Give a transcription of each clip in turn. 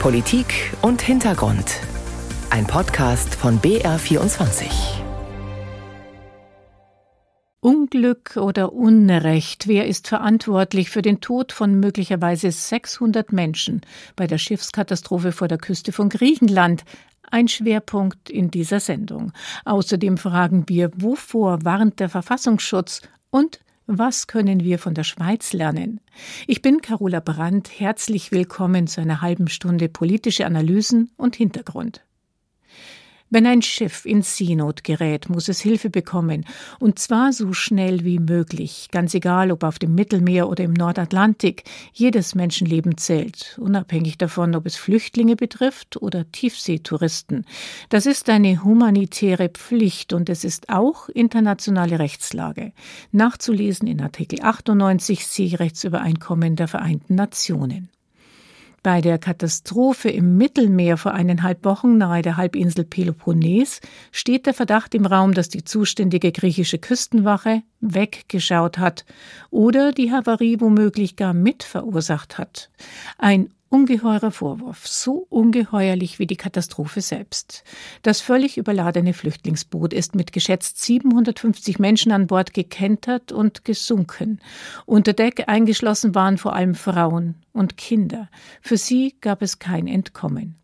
Politik und Hintergrund. Ein Podcast von BR24. Unglück oder Unrecht? Wer ist verantwortlich für den Tod von möglicherweise 600 Menschen bei der Schiffskatastrophe vor der Küste von Griechenland? Ein Schwerpunkt in dieser Sendung. Außerdem fragen wir, wovor warnt der Verfassungsschutz und was können wir von der Schweiz lernen? Ich bin Carola Brandt. Herzlich willkommen zu einer halben Stunde politische Analysen und Hintergrund. Wenn ein Schiff in Seenot gerät, muss es Hilfe bekommen, und zwar so schnell wie möglich, ganz egal ob auf dem Mittelmeer oder im Nordatlantik. Jedes Menschenleben zählt, unabhängig davon, ob es Flüchtlinge betrifft oder Tiefseetouristen. Das ist eine humanitäre Pflicht und es ist auch internationale Rechtslage. Nachzulesen in Artikel 98 Seerechtsübereinkommen der Vereinten Nationen. Bei der Katastrophe im Mittelmeer vor eineinhalb Wochen nahe der Halbinsel Peloponnes steht der Verdacht im Raum, dass die zuständige griechische Küstenwache weggeschaut hat oder die Havarie womöglich gar mit verursacht hat. Ein ungeheurer Vorwurf, so ungeheuerlich wie die Katastrophe selbst. Das völlig überladene Flüchtlingsboot ist mit geschätzt 750 Menschen an Bord gekentert und gesunken. Unter Deck eingeschlossen waren vor allem Frauen und Kinder. Für sie gab es kein Entkommen.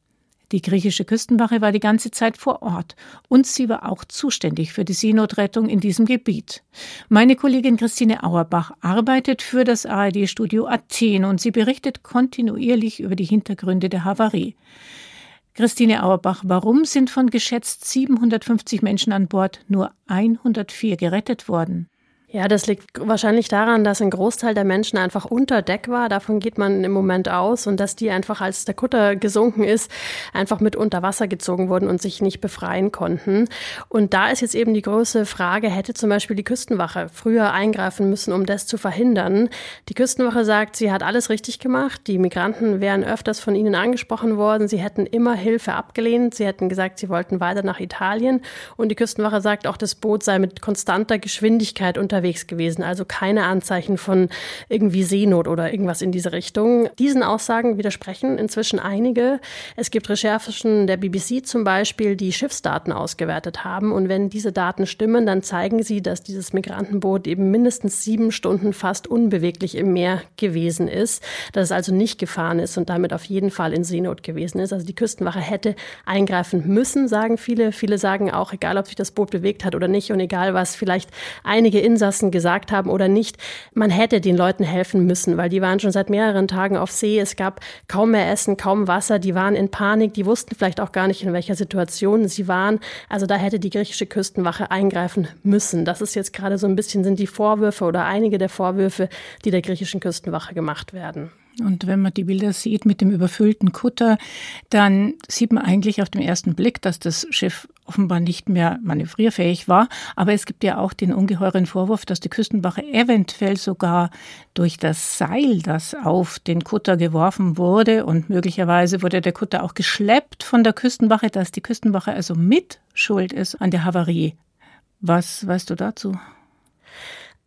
Die griechische Küstenwache war die ganze Zeit vor Ort und sie war auch zuständig für die Seenotrettung in diesem Gebiet. Meine Kollegin Christine Auerbach arbeitet für das ARD-Studio Athen und sie berichtet kontinuierlich über die Hintergründe der Havarie. Christine Auerbach, warum sind von geschätzt 750 Menschen an Bord nur 104 gerettet worden? Ja, das liegt wahrscheinlich daran, dass ein Großteil der Menschen einfach unter Deck war. Davon geht man im Moment aus und dass die einfach, als der Kutter gesunken ist, einfach mit unter Wasser gezogen wurden und sich nicht befreien konnten. Und da ist jetzt eben die große Frage, hätte zum Beispiel die Küstenwache früher eingreifen müssen, um das zu verhindern? Die Küstenwache sagt, sie hat alles richtig gemacht. Die Migranten wären öfters von ihnen angesprochen worden. Sie hätten immer Hilfe abgelehnt. Sie hätten gesagt, sie wollten weiter nach Italien. Und die Küstenwache sagt auch, das Boot sei mit konstanter Geschwindigkeit unterwegs unterwegs gewesen, also keine Anzeichen von irgendwie Seenot oder irgendwas in diese Richtung. Diesen Aussagen widersprechen inzwischen einige. Es gibt Recherchen der BBC zum Beispiel, die Schiffsdaten ausgewertet haben. Und wenn diese Daten stimmen, dann zeigen sie, dass dieses Migrantenboot eben mindestens sieben Stunden fast unbeweglich im Meer gewesen ist, dass es also nicht gefahren ist und damit auf jeden Fall in Seenot gewesen ist. Also die Küstenwache hätte eingreifen müssen, sagen viele. Viele sagen auch, egal ob sich das Boot bewegt hat oder nicht und egal was vielleicht einige Insassen Insassen gesagt haben oder nicht, man hätte den Leuten helfen müssen, weil die waren schon seit mehreren Tagen auf See. Es gab kaum mehr Essen, kaum Wasser. Die waren in Panik. Die wussten vielleicht auch gar nicht, in welcher Situation sie waren. Also da hätte die griechische Küstenwache eingreifen müssen. Das ist jetzt gerade so ein bisschen sind die Vorwürfe oder einige der Vorwürfe, die der griechischen Küstenwache gemacht werden. Und wenn man die Bilder sieht mit dem überfüllten Kutter, dann sieht man eigentlich auf den ersten Blick, dass das Schiff offenbar nicht mehr manövrierfähig war. Aber es gibt ja auch den ungeheuren Vorwurf, dass die Küstenwache eventuell sogar durch das Seil, das auf den Kutter geworfen wurde und möglicherweise wurde der Kutter auch geschleppt von der Küstenwache, dass die Küstenwache also mit schuld ist an der Havarie. Was weißt du dazu?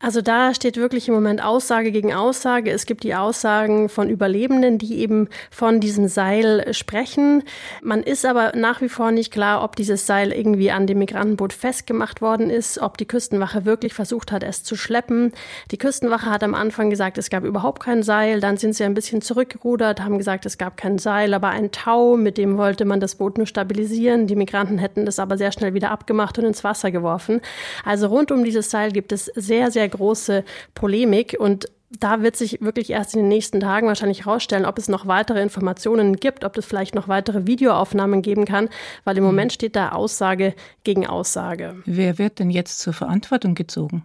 Also da steht wirklich im Moment Aussage gegen Aussage. Es gibt die Aussagen von Überlebenden, die eben von diesem Seil sprechen. Man ist aber nach wie vor nicht klar, ob dieses Seil irgendwie an dem Migrantenboot festgemacht worden ist, ob die Küstenwache wirklich versucht hat, es zu schleppen. Die Küstenwache hat am Anfang gesagt, es gab überhaupt kein Seil. Dann sind sie ein bisschen zurückgerudert, haben gesagt, es gab kein Seil, aber ein Tau, mit dem wollte man das Boot nur stabilisieren. Die Migranten hätten das aber sehr schnell wieder abgemacht und ins Wasser geworfen. Also rund um dieses Seil gibt es sehr, sehr große Polemik und da wird sich wirklich erst in den nächsten Tagen wahrscheinlich herausstellen, ob es noch weitere Informationen gibt, ob es vielleicht noch weitere Videoaufnahmen geben kann, weil im mhm. Moment steht da Aussage gegen Aussage. Wer wird denn jetzt zur Verantwortung gezogen?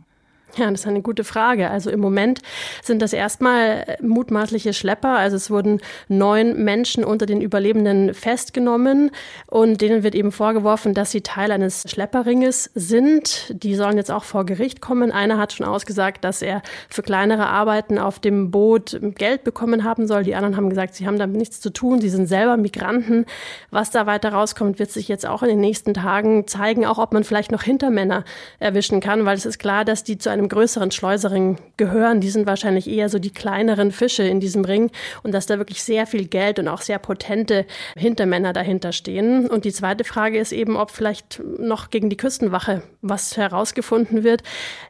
Ja, das ist eine gute Frage. Also im Moment sind das erstmal äh, mutmaßliche Schlepper. Also es wurden neun Menschen unter den Überlebenden festgenommen und denen wird eben vorgeworfen, dass sie Teil eines Schlepperringes sind. Die sollen jetzt auch vor Gericht kommen. Einer hat schon ausgesagt, dass er für kleinere Arbeiten auf dem Boot Geld bekommen haben soll. Die anderen haben gesagt, sie haben damit nichts zu tun. Sie sind selber Migranten. Was da weiter rauskommt, wird sich jetzt auch in den nächsten Tagen zeigen, auch ob man vielleicht noch Hintermänner erwischen kann, weil es ist klar, dass die zu einem einem größeren Schleusering gehören. Die sind wahrscheinlich eher so die kleineren Fische in diesem Ring und dass da wirklich sehr viel Geld und auch sehr potente Hintermänner dahinter stehen. Und die zweite Frage ist eben, ob vielleicht noch gegen die Küstenwache was herausgefunden wird.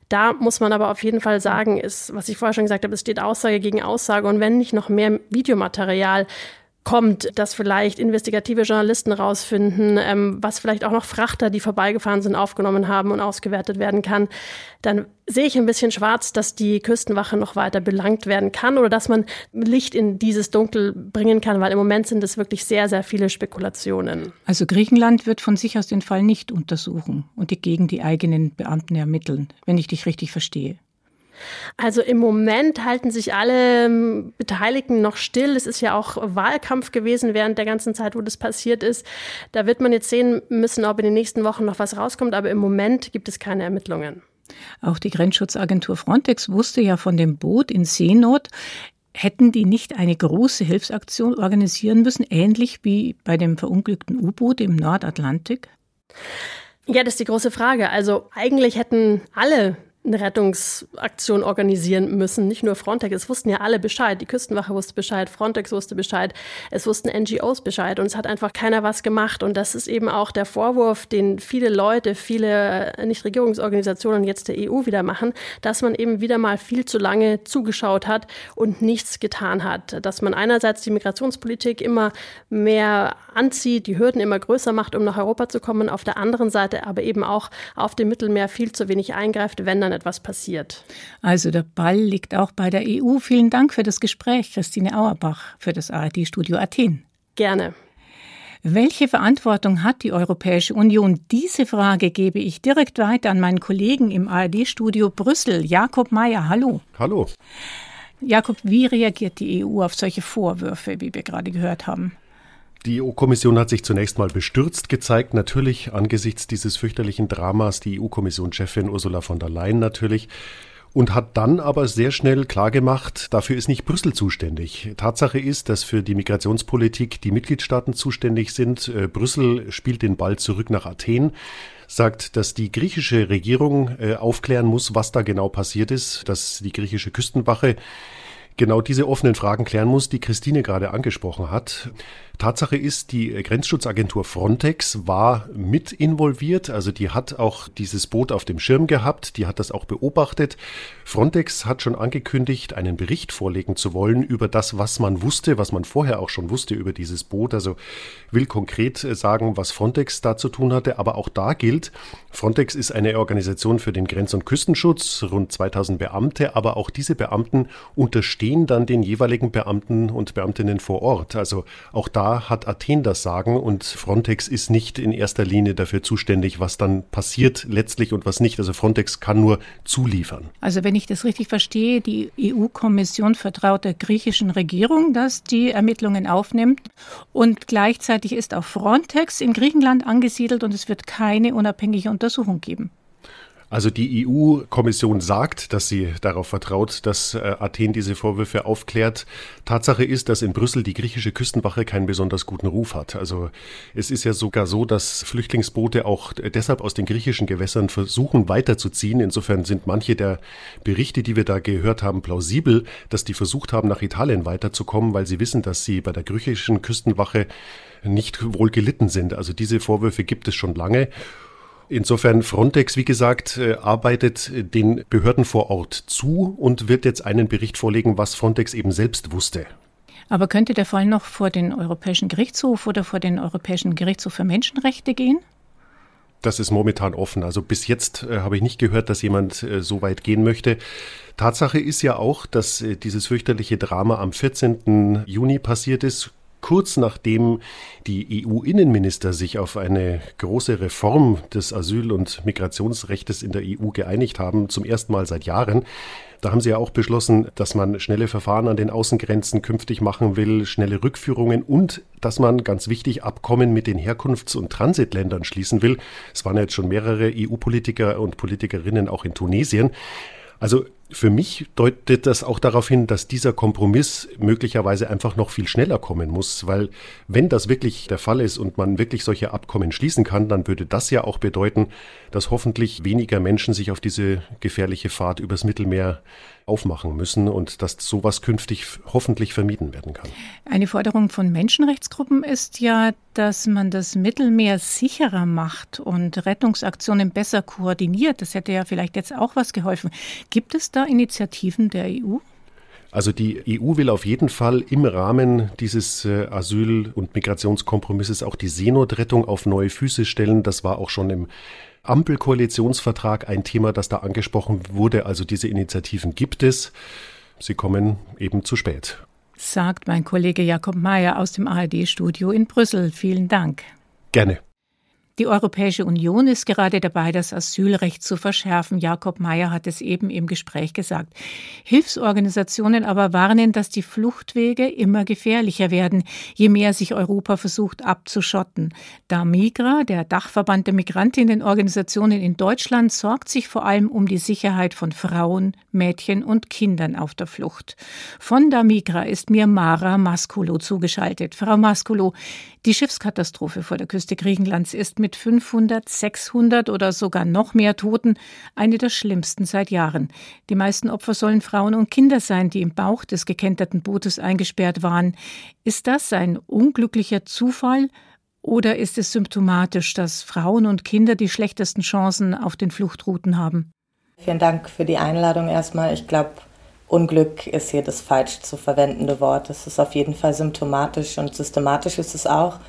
Da muss man aber auf jeden Fall sagen, ist, was ich vorher schon gesagt habe, es steht Aussage gegen Aussage. Und wenn nicht noch mehr Videomaterial kommt, dass vielleicht investigative Journalisten rausfinden, ähm, was vielleicht auch noch Frachter, die vorbeigefahren sind, aufgenommen haben und ausgewertet werden kann, dann sehe ich ein bisschen schwarz, dass die Küstenwache noch weiter belangt werden kann oder dass man Licht in dieses Dunkel bringen kann, weil im Moment sind es wirklich sehr, sehr viele Spekulationen. Also Griechenland wird von sich aus den Fall nicht untersuchen und die gegen die eigenen Beamten ermitteln, wenn ich dich richtig verstehe. Also im Moment halten sich alle ähm, Beteiligten noch still. Es ist ja auch Wahlkampf gewesen während der ganzen Zeit, wo das passiert ist. Da wird man jetzt sehen müssen, ob in den nächsten Wochen noch was rauskommt. Aber im Moment gibt es keine Ermittlungen. Auch die Grenzschutzagentur Frontex wusste ja von dem Boot in Seenot. Hätten die nicht eine große Hilfsaktion organisieren müssen, ähnlich wie bei dem verunglückten U-Boot im Nordatlantik? Ja, das ist die große Frage. Also eigentlich hätten alle eine Rettungsaktion organisieren müssen. Nicht nur Frontex, es wussten ja alle Bescheid. Die Küstenwache wusste Bescheid, Frontex wusste Bescheid, es wussten NGOs Bescheid und es hat einfach keiner was gemacht. Und das ist eben auch der Vorwurf, den viele Leute, viele Nichtregierungsorganisationen jetzt der EU wieder machen, dass man eben wieder mal viel zu lange zugeschaut hat und nichts getan hat. Dass man einerseits die Migrationspolitik immer mehr anzieht, die Hürden immer größer macht, um nach Europa zu kommen, auf der anderen Seite aber eben auch auf dem Mittelmeer viel zu wenig eingreift, wenn dann dann etwas passiert. Also der Ball liegt auch bei der EU. Vielen Dank für das Gespräch, Christine Auerbach für das ARD-Studio Athen. Gerne. Welche Verantwortung hat die Europäische Union? Diese Frage gebe ich direkt weiter an meinen Kollegen im ARD-Studio Brüssel, Jakob Mayer. Hallo. Hallo. Jakob, wie reagiert die EU auf solche Vorwürfe, wie wir gerade gehört haben? Die EU-Kommission hat sich zunächst mal bestürzt gezeigt, natürlich angesichts dieses fürchterlichen Dramas, die EU-Kommissionschefin Ursula von der Leyen natürlich, und hat dann aber sehr schnell klargemacht, dafür ist nicht Brüssel zuständig. Tatsache ist, dass für die Migrationspolitik die Mitgliedstaaten zuständig sind. Äh, Brüssel spielt den Ball zurück nach Athen sagt, dass die griechische Regierung äh, aufklären muss, was da genau passiert ist, dass die griechische Küstenwache genau diese offenen Fragen klären muss, die Christine gerade angesprochen hat. Tatsache ist, die Grenzschutzagentur Frontex war mit involviert, also die hat auch dieses Boot auf dem Schirm gehabt, die hat das auch beobachtet. Frontex hat schon angekündigt, einen Bericht vorlegen zu wollen über das, was man wusste, was man vorher auch schon wusste über dieses Boot. Also will konkret sagen, was Frontex da zu tun hatte, aber auch da gilt, Frontex ist eine Organisation für den Grenz- und Küstenschutz, rund 2000 Beamte, aber auch diese Beamten unterstehen dann den jeweiligen Beamten und Beamtinnen vor Ort. Also auch da hat Athen das Sagen und Frontex ist nicht in erster Linie dafür zuständig, was dann passiert letztlich und was nicht. Also Frontex kann nur zuliefern. Also wenn ich das richtig verstehe, die EU-Kommission vertraut der griechischen Regierung, dass die Ermittlungen aufnimmt und gleichzeitig ist auch Frontex in Griechenland angesiedelt und es wird keine unabhängige Untersuchung geben. Also die EU-Kommission sagt, dass sie darauf vertraut, dass äh, Athen diese Vorwürfe aufklärt. Tatsache ist, dass in Brüssel die griechische Küstenwache keinen besonders guten Ruf hat. Also es ist ja sogar so, dass Flüchtlingsboote auch deshalb aus den griechischen Gewässern versuchen weiterzuziehen. Insofern sind manche der Berichte, die wir da gehört haben, plausibel, dass die versucht haben, nach Italien weiterzukommen, weil sie wissen, dass sie bei der griechischen Küstenwache nicht wohl gelitten sind. Also diese Vorwürfe gibt es schon lange. Insofern Frontex, wie gesagt, äh, arbeitet den Behörden vor Ort zu und wird jetzt einen Bericht vorlegen, was Frontex eben selbst wusste. Aber könnte der Fall noch vor den Europäischen Gerichtshof oder vor den Europäischen Gerichtshof für Menschenrechte gehen? Das ist momentan offen. Also bis jetzt äh, habe ich nicht gehört, dass jemand äh, so weit gehen möchte. Tatsache ist ja auch, dass äh, dieses fürchterliche Drama am 14. Juni passiert ist kurz nachdem die EU-Innenminister sich auf eine große Reform des Asyl- und Migrationsrechts in der EU geeinigt haben, zum ersten Mal seit Jahren. Da haben sie ja auch beschlossen, dass man schnelle Verfahren an den Außengrenzen künftig machen will, schnelle Rückführungen und dass man ganz wichtig Abkommen mit den Herkunfts- und Transitländern schließen will. Es waren jetzt schon mehrere EU-Politiker und Politikerinnen auch in Tunesien. Also Für mich deutet das auch darauf hin, dass dieser Kompromiss möglicherweise einfach noch viel schneller kommen muss, weil wenn das wirklich der Fall ist und man wirklich solche Abkommen schließen kann, dann würde das ja auch bedeuten, dass hoffentlich weniger Menschen sich auf diese gefährliche Fahrt übers Mittelmeer aufmachen müssen und dass sowas künftig hoffentlich vermieden werden kann. Eine Forderung von Menschenrechtsgruppen ist ja, dass man das Mittelmeer sicherer macht und Rettungsaktionen besser koordiniert. Das hätte ja vielleicht jetzt auch was geholfen. Gibt es da Initiativen der EU? Also die EU will auf jeden Fall im Rahmen dieses äh, Asyl- und Migrationskompromisses auch die Seenotrettung auf neue Füße stellen. Das war auch schon im Ampelkoalitionsvertrag ein Thema, das da angesprochen wurde. Also diese Initiativen gibt es. Sie kommen eben zu spät. Sagt mein Kollege Jakob Mayer aus dem ARD-Studio in Brüssel. Vielen Dank. Gerne. Die Europäische Union ist gerade dabei, das Asylrecht zu verschärfen. Jakob Mayer hat es eben im Gespräch gesagt. Hilfsorganisationen aber warnen, dass die Fluchtwege immer gefährlicher werden, je mehr sich Europa versucht abzuschotten. Da Migra, der Dachverband der Migrantinnenorganisationen in Deutschland, sorgt sich vor allem um die Sicherheit von Frauen, Mädchen und Kindern auf der Flucht. Von da Migra ist mir Mara Maskulo zugeschaltet. Frau Maskulo, die Schiffskatastrophe vor der Küste Griechenlands ist mit 500, 600 oder sogar noch mehr Toten eine der schlimmsten seit Jahren. Die meisten Opfer sollen Frauen und Kinder sein, die im Bauch des gekenterten Bootes eingesperrt waren. Ist das ein unglücklicher Zufall? Oder ist es symptomatisch, dass Frauen und Kinder die schlechtesten Chancen auf den Fluchtrouten haben? Vielen Dank für die Einladung erstmal. Ich glaube, Unglück ist hier das falsch zu verwendende Wort. Es ist auf jeden Fall symptomatisch und systematisch ist es auch.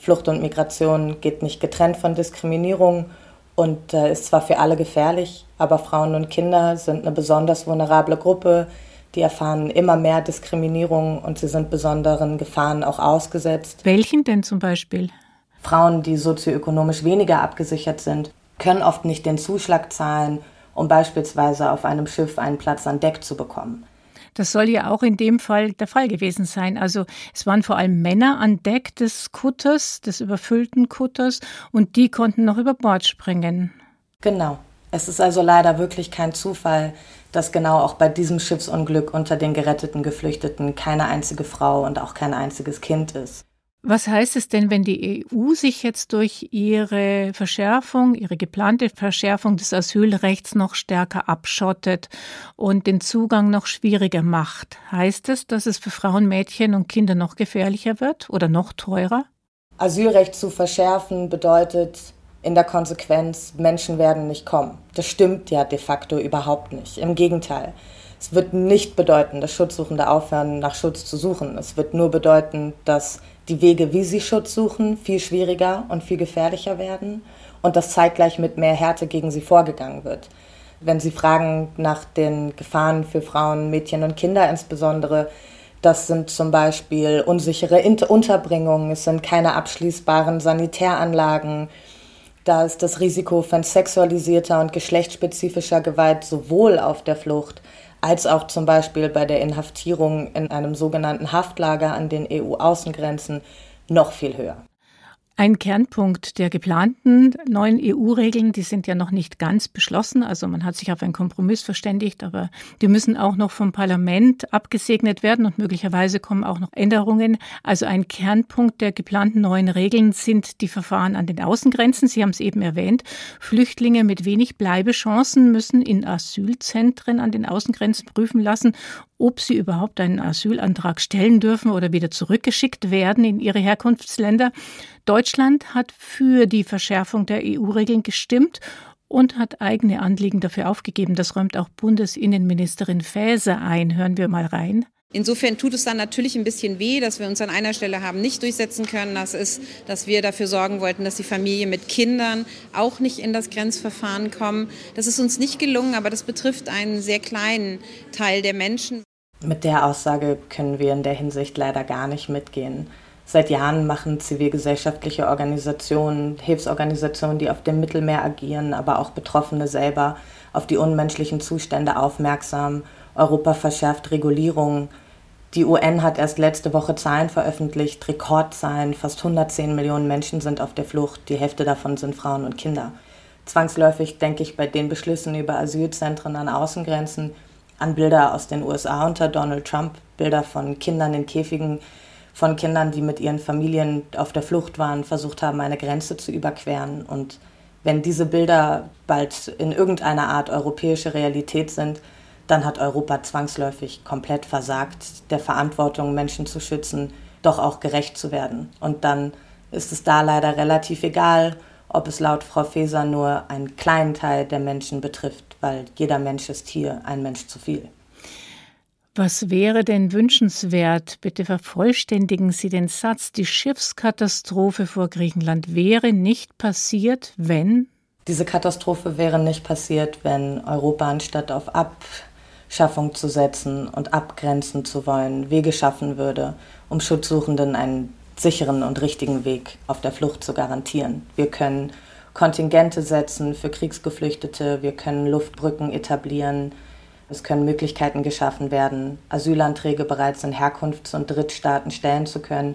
Flucht und Migration geht nicht getrennt von Diskriminierung und äh, ist zwar für alle gefährlich, aber Frauen und Kinder sind eine besonders vulnerable Gruppe. Die erfahren immer mehr Diskriminierung und sie sind besonderen Gefahren auch ausgesetzt. Welchen denn zum Beispiel? Frauen, die sozioökonomisch weniger abgesichert sind, können oft nicht den Zuschlag zahlen um beispielsweise auf einem Schiff einen Platz an Deck zu bekommen. Das soll ja auch in dem Fall der Fall gewesen sein. Also es waren vor allem Männer an Deck des Kutters, des überfüllten Kutters, und die konnten noch über Bord springen. Genau. Es ist also leider wirklich kein Zufall, dass genau auch bei diesem Schiffsunglück unter den geretteten Geflüchteten keine einzige Frau und auch kein einziges Kind ist. Was heißt es denn, wenn die EU sich jetzt durch ihre Verschärfung, ihre geplante Verschärfung des Asylrechts noch stärker abschottet und den Zugang noch schwieriger macht? Heißt es, dass es für Frauen, Mädchen und Kinder noch gefährlicher wird oder noch teurer? Asylrecht zu verschärfen bedeutet in der Konsequenz, Menschen werden nicht kommen. Das stimmt ja de facto überhaupt nicht. Im Gegenteil. Es wird nicht bedeuten, dass Schutzsuchende aufhören, nach Schutz zu suchen. Es wird nur bedeuten, dass die Wege, wie sie Schutz suchen, viel schwieriger und viel gefährlicher werden und dass zeitgleich mit mehr Härte gegen sie vorgegangen wird. Wenn Sie fragen nach den Gefahren für Frauen, Mädchen und Kinder insbesondere, das sind zum Beispiel unsichere Unterbringungen, es sind keine abschließbaren Sanitäranlagen, da ist das Risiko von sexualisierter und geschlechtsspezifischer Gewalt sowohl auf der Flucht als auch zum Beispiel bei der Inhaftierung in einem sogenannten Haftlager an den EU-Außengrenzen noch viel höher. Ein Kernpunkt der geplanten neuen EU-Regeln, die sind ja noch nicht ganz beschlossen, also man hat sich auf einen Kompromiss verständigt, aber die müssen auch noch vom Parlament abgesegnet werden und möglicherweise kommen auch noch Änderungen. Also ein Kernpunkt der geplanten neuen Regeln sind die Verfahren an den Außengrenzen. Sie haben es eben erwähnt. Flüchtlinge mit wenig Bleibechancen müssen in Asylzentren an den Außengrenzen prüfen lassen, ob sie überhaupt einen Asylantrag stellen dürfen oder wieder zurückgeschickt werden in ihre Herkunftsländer. Deutschland hat für die Verschärfung der EU-Regeln gestimmt und hat eigene Anliegen dafür aufgegeben. Das räumt auch Bundesinnenministerin Faeser ein. Hören wir mal rein. Insofern tut es dann natürlich ein bisschen weh, dass wir uns an einer Stelle haben nicht durchsetzen können. Das ist, dass wir dafür sorgen wollten, dass die Familie mit Kindern auch nicht in das Grenzverfahren kommen. Das ist uns nicht gelungen, aber das betrifft einen sehr kleinen Teil der Menschen. Mit der Aussage können wir in der Hinsicht leider gar nicht mitgehen. Seit Jahren machen zivilgesellschaftliche Organisationen, Hilfsorganisationen, die auf dem Mittelmeer agieren, aber auch Betroffene selber auf die unmenschlichen Zustände aufmerksam. Europa verschärft Regulierungen. Die UN hat erst letzte Woche Zahlen veröffentlicht, Rekordzahlen. Fast 110 Millionen Menschen sind auf der Flucht. Die Hälfte davon sind Frauen und Kinder. Zwangsläufig denke ich bei den Beschlüssen über Asylzentren an Außengrenzen an Bilder aus den USA unter Donald Trump, Bilder von Kindern in Käfigen, von Kindern, die mit ihren Familien auf der Flucht waren, versucht haben, eine Grenze zu überqueren. Und wenn diese Bilder bald in irgendeiner Art europäische Realität sind, dann hat Europa zwangsläufig komplett versagt, der Verantwortung, Menschen zu schützen, doch auch gerecht zu werden. Und dann ist es da leider relativ egal, ob es laut Frau Faeser nur einen kleinen Teil der Menschen betrifft, weil jeder Mensch ist hier ein Mensch zu viel. Was wäre denn wünschenswert? Bitte vervollständigen Sie den Satz. Die Schiffskatastrophe vor Griechenland wäre nicht passiert, wenn. Diese Katastrophe wäre nicht passiert, wenn Europa anstatt auf Abschaffung zu setzen und abgrenzen zu wollen, Wege schaffen würde, um Schutzsuchenden einen sicheren und richtigen Weg auf der Flucht zu garantieren. Wir können Kontingente setzen für Kriegsgeflüchtete, wir können Luftbrücken etablieren, es können Möglichkeiten geschaffen werden, Asylanträge bereits in Herkunfts- und Drittstaaten stellen zu können.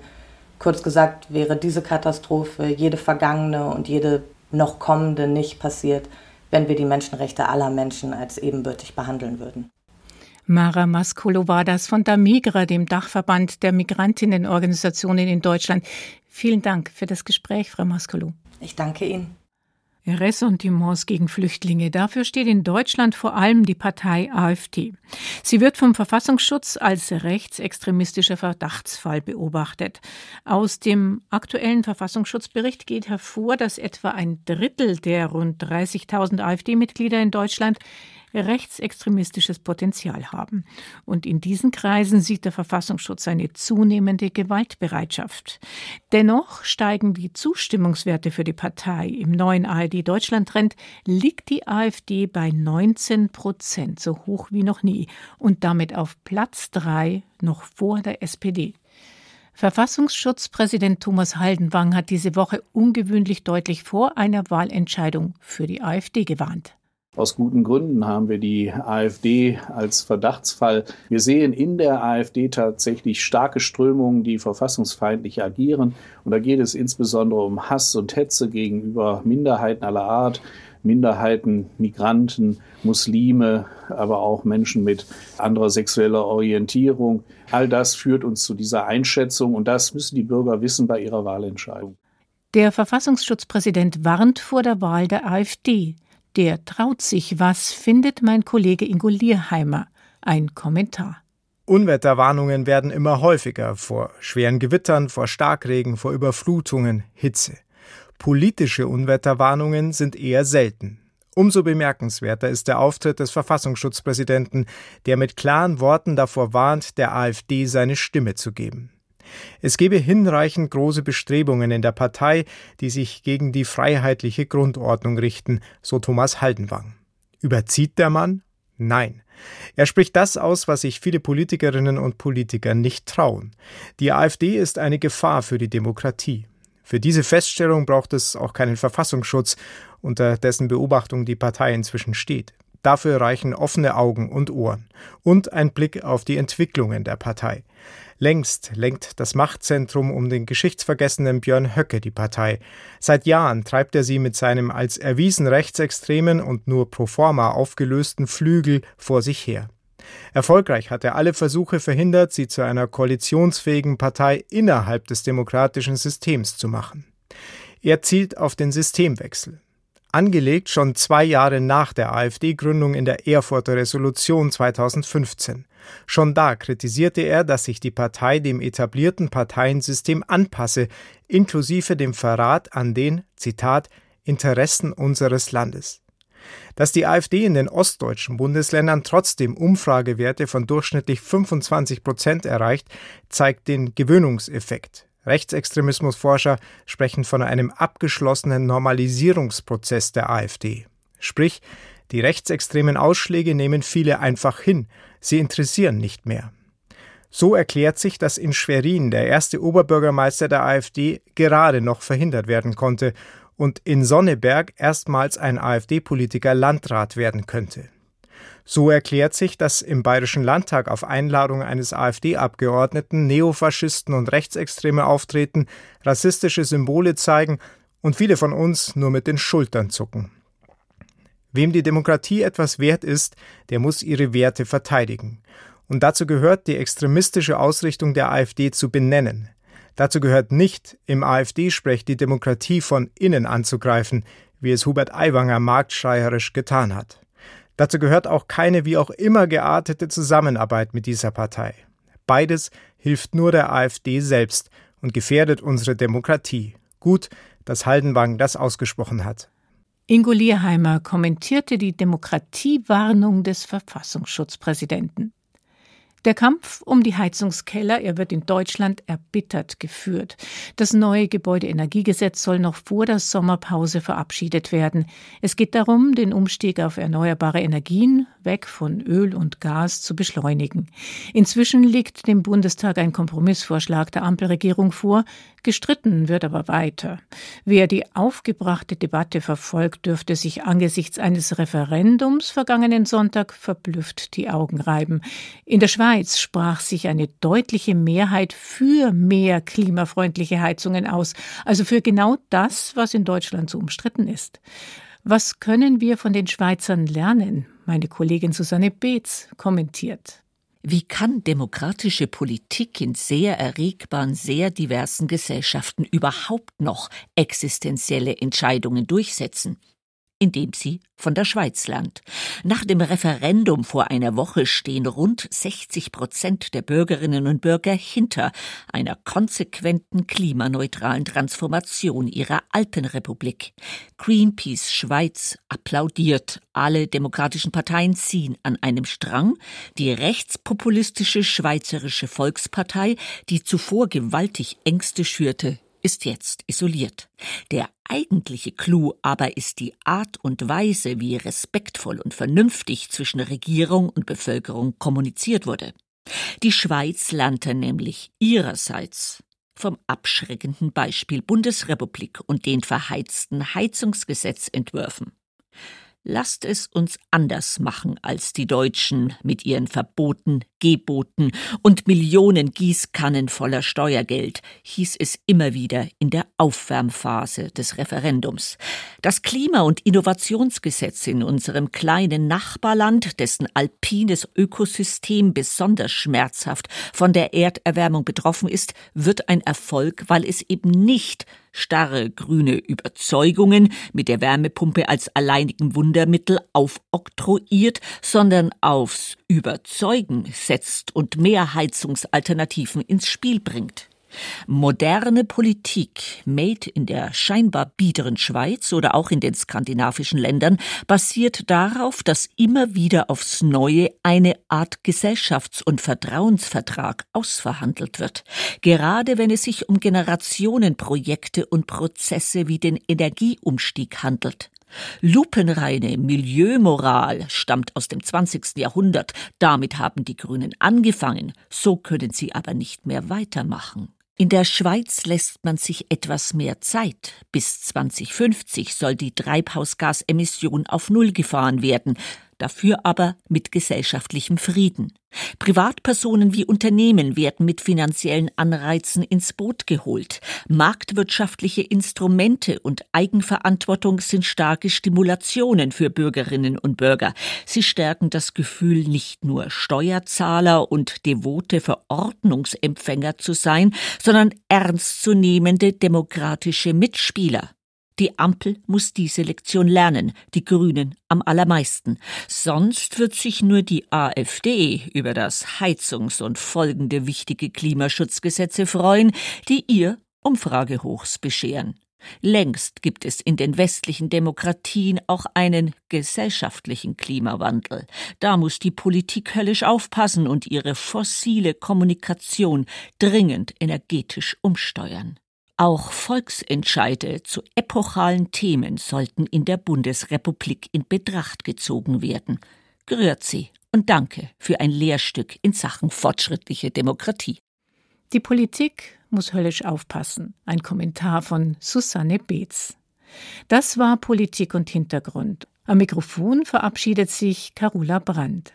Kurz gesagt wäre diese Katastrophe, jede vergangene und jede noch kommende nicht passiert, wenn wir die Menschenrechte aller Menschen als ebenbürtig behandeln würden. Mara Maskolo war das von Damigra, dem Dachverband der Migrantinnenorganisationen in Deutschland. Vielen Dank für das Gespräch, Frau Maskolo. Ich danke Ihnen. Ressentiments gegen Flüchtlinge. Dafür steht in Deutschland vor allem die Partei AfD. Sie wird vom Verfassungsschutz als rechtsextremistischer Verdachtsfall beobachtet. Aus dem aktuellen Verfassungsschutzbericht geht hervor, dass etwa ein Drittel der rund 30.000 AfD-Mitglieder in Deutschland rechtsextremistisches Potenzial haben. Und in diesen Kreisen sieht der Verfassungsschutz eine zunehmende Gewaltbereitschaft. Dennoch steigen die Zustimmungswerte für die Partei. Im neuen ARD-Deutschland-Trend liegt die AfD bei 19 Prozent, so hoch wie noch nie, und damit auf Platz drei noch vor der SPD. Verfassungsschutzpräsident Thomas Haldenwang hat diese Woche ungewöhnlich deutlich vor einer Wahlentscheidung für die AfD gewarnt. Aus guten Gründen haben wir die AfD als Verdachtsfall. Wir sehen in der AfD tatsächlich starke Strömungen, die verfassungsfeindlich agieren. Und da geht es insbesondere um Hass und Hetze gegenüber Minderheiten aller Art. Minderheiten, Migranten, Muslime, aber auch Menschen mit anderer sexueller Orientierung. All das führt uns zu dieser Einschätzung und das müssen die Bürger wissen bei ihrer Wahlentscheidung. Der Verfassungsschutzpräsident warnt vor der Wahl der AfD. Der traut sich was, findet mein Kollege Ingo Lierheimer. Ein Kommentar. Unwetterwarnungen werden immer häufiger vor schweren Gewittern, vor Starkregen, vor Überflutungen, Hitze. Politische Unwetterwarnungen sind eher selten. Umso bemerkenswerter ist der Auftritt des Verfassungsschutzpräsidenten, der mit klaren Worten davor warnt, der AfD seine Stimme zu geben. Es gebe hinreichend große Bestrebungen in der Partei, die sich gegen die freiheitliche Grundordnung richten, so Thomas Haldenwang. Überzieht der Mann? Nein. Er spricht das aus, was sich viele Politikerinnen und Politiker nicht trauen. Die AfD ist eine Gefahr für die Demokratie. Für diese Feststellung braucht es auch keinen Verfassungsschutz, unter dessen Beobachtung die Partei inzwischen steht. Dafür reichen offene Augen und Ohren und ein Blick auf die Entwicklungen der Partei. Längst lenkt das Machtzentrum um den geschichtsvergessenen Björn Höcke die Partei. Seit Jahren treibt er sie mit seinem als erwiesen rechtsextremen und nur pro forma aufgelösten Flügel vor sich her. Erfolgreich hat er alle Versuche verhindert, sie zu einer koalitionsfähigen Partei innerhalb des demokratischen Systems zu machen. Er zielt auf den Systemwechsel angelegt schon zwei Jahre nach der AfD-Gründung in der Erfurter Resolution 2015. Schon da kritisierte er, dass sich die Partei dem etablierten Parteiensystem anpasse, inklusive dem Verrat an den, Zitat, Interessen unseres Landes. Dass die AfD in den ostdeutschen Bundesländern trotzdem Umfragewerte von durchschnittlich 25 Prozent erreicht, zeigt den Gewöhnungseffekt. Rechtsextremismusforscher sprechen von einem abgeschlossenen Normalisierungsprozess der AfD. Sprich, die rechtsextremen Ausschläge nehmen viele einfach hin, sie interessieren nicht mehr. So erklärt sich, dass in Schwerin der erste Oberbürgermeister der AfD gerade noch verhindert werden konnte und in Sonneberg erstmals ein AfD-Politiker Landrat werden könnte. So erklärt sich, dass im Bayerischen Landtag auf Einladung eines AfD-Abgeordneten Neofaschisten und Rechtsextreme auftreten, rassistische Symbole zeigen und viele von uns nur mit den Schultern zucken. Wem die Demokratie etwas wert ist, der muss ihre Werte verteidigen. Und dazu gehört, die extremistische Ausrichtung der AfD zu benennen. Dazu gehört nicht, im AfD-Sprech die Demokratie von innen anzugreifen, wie es Hubert Aiwanger marktschreierisch getan hat. Dazu gehört auch keine wie auch immer geartete Zusammenarbeit mit dieser Partei. Beides hilft nur der AfD selbst und gefährdet unsere Demokratie. Gut, dass Haldenwang das ausgesprochen hat. Ingo Lierheimer kommentierte die Demokratiewarnung des Verfassungsschutzpräsidenten. Der Kampf um die Heizungskeller, er wird in Deutschland erbittert geführt. Das neue Gebäudeenergiegesetz soll noch vor der Sommerpause verabschiedet werden. Es geht darum, den Umstieg auf erneuerbare Energien, weg von Öl und Gas, zu beschleunigen. Inzwischen liegt dem Bundestag ein Kompromissvorschlag der Ampelregierung vor, gestritten wird aber weiter. Wer die aufgebrachte Debatte verfolgt, dürfte sich angesichts eines Referendums vergangenen Sonntag verblüfft die Augen reiben. In der Schweiz Schweiz sprach sich eine deutliche Mehrheit für mehr klimafreundliche Heizungen aus, also für genau das, was in Deutschland so umstritten ist. Was können wir von den Schweizern lernen? Meine Kollegin Susanne Beetz kommentiert. Wie kann demokratische Politik in sehr erregbaren, sehr diversen Gesellschaften überhaupt noch existenzielle Entscheidungen durchsetzen? Indem sie von der Schweiz lernt. Nach dem Referendum vor einer Woche stehen rund 60 Prozent der Bürgerinnen und Bürger hinter einer konsequenten klimaneutralen Transformation ihrer alten Republik. Greenpeace Schweiz applaudiert. Alle demokratischen Parteien ziehen an einem Strang. Die rechtspopulistische Schweizerische Volkspartei, die zuvor gewaltig Ängste schürte, ist jetzt isoliert. Der eigentliche Clou aber ist die Art und Weise, wie respektvoll und vernünftig zwischen Regierung und Bevölkerung kommuniziert wurde. Die Schweiz lernte nämlich ihrerseits vom abschreckenden Beispiel Bundesrepublik und den verheizten Heizungsgesetzentwürfen. Lasst es uns anders machen als die Deutschen mit ihren Verboten, Geboten und Millionen Gießkannen voller Steuergeld, hieß es immer wieder in der Aufwärmphase des Referendums. Das Klima- und Innovationsgesetz in unserem kleinen Nachbarland, dessen alpines Ökosystem besonders schmerzhaft von der Erderwärmung betroffen ist, wird ein Erfolg, weil es eben nicht starre grüne Überzeugungen mit der Wärmepumpe als alleinigen Wundermittel aufoktroyiert, sondern aufs Überzeugen setzt und mehr Heizungsalternativen ins Spiel bringt. Moderne Politik, made in der scheinbar biederen Schweiz oder auch in den skandinavischen Ländern, basiert darauf, dass immer wieder aufs Neue eine Art Gesellschafts- und Vertrauensvertrag ausverhandelt wird. Gerade wenn es sich um Generationenprojekte und Prozesse wie den Energieumstieg handelt. Lupenreine Milieumoral stammt aus dem 20. Jahrhundert. Damit haben die Grünen angefangen. So können sie aber nicht mehr weitermachen. In der Schweiz lässt man sich etwas mehr Zeit. Bis 2050 soll die Treibhausgasemission auf Null gefahren werden dafür aber mit gesellschaftlichem Frieden. Privatpersonen wie Unternehmen werden mit finanziellen Anreizen ins Boot geholt. Marktwirtschaftliche Instrumente und Eigenverantwortung sind starke Stimulationen für Bürgerinnen und Bürger. Sie stärken das Gefühl, nicht nur Steuerzahler und devote Verordnungsempfänger zu sein, sondern ernstzunehmende demokratische Mitspieler. Die Ampel muss diese Lektion lernen, die Grünen am allermeisten. Sonst wird sich nur die AfD über das Heizungs- und folgende wichtige Klimaschutzgesetze freuen, die ihr Umfragehochs bescheren. Längst gibt es in den westlichen Demokratien auch einen gesellschaftlichen Klimawandel. Da muss die Politik höllisch aufpassen und ihre fossile Kommunikation dringend energetisch umsteuern. Auch Volksentscheide zu epochalen Themen sollten in der Bundesrepublik in Betracht gezogen werden. Grüezi und danke für ein Lehrstück in Sachen fortschrittliche Demokratie. Die Politik muss höllisch aufpassen. Ein Kommentar von Susanne Beetz. Das war Politik und Hintergrund. Am Mikrofon verabschiedet sich Carola Brandt.